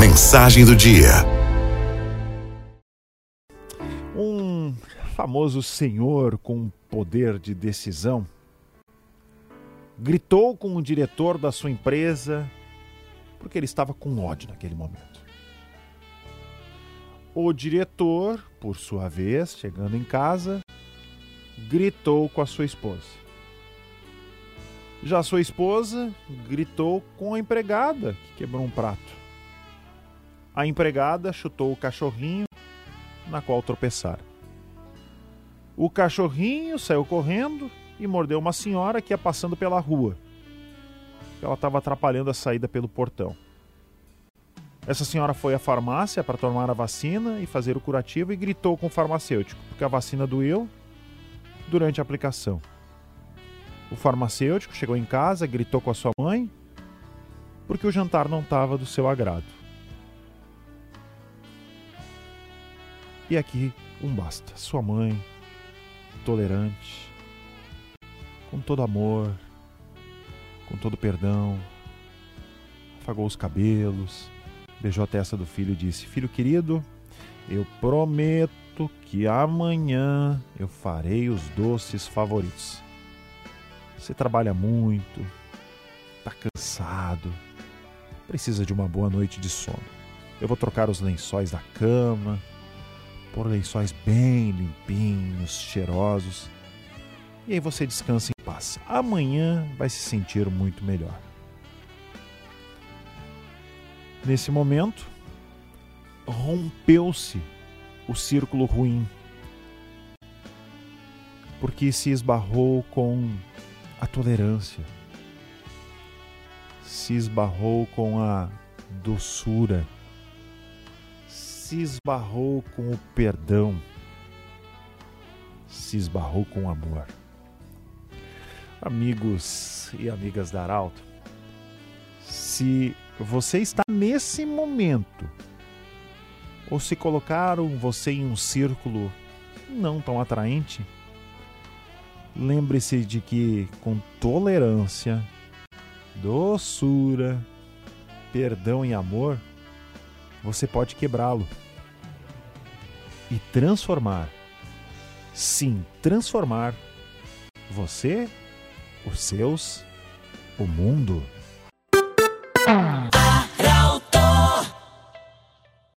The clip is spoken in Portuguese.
Mensagem do dia. Um famoso senhor com poder de decisão gritou com o diretor da sua empresa porque ele estava com ódio naquele momento. O diretor, por sua vez, chegando em casa, gritou com a sua esposa. Já sua esposa gritou com a empregada que quebrou um prato. A empregada chutou o cachorrinho na qual tropeçaram. O cachorrinho saiu correndo e mordeu uma senhora que ia passando pela rua. Ela estava atrapalhando a saída pelo portão. Essa senhora foi à farmácia para tomar a vacina e fazer o curativo e gritou com o farmacêutico, porque a vacina doeu durante a aplicação. O farmacêutico chegou em casa, gritou com a sua mãe, porque o jantar não estava do seu agrado. E aqui um basta. Sua mãe, tolerante, com todo amor, com todo perdão, afagou os cabelos, beijou a testa do filho e disse: Filho querido, eu prometo que amanhã eu farei os doces favoritos. Você trabalha muito, está cansado, precisa de uma boa noite de sono. Eu vou trocar os lençóis da cama, por lençóis bem limpinhos, cheirosos. E aí você descansa em paz. Amanhã vai se sentir muito melhor. Nesse momento, rompeu-se o círculo ruim, porque se esbarrou com a tolerância, se esbarrou com a doçura se esbarrou com o perdão, se esbarrou com o amor. Amigos e amigas da Arauto, se você está nesse momento, ou se colocaram você em um círculo não tão atraente, lembre-se de que com tolerância, doçura, perdão e amor, você pode quebrá-lo e transformar. Sim, transformar você, os seus, o mundo.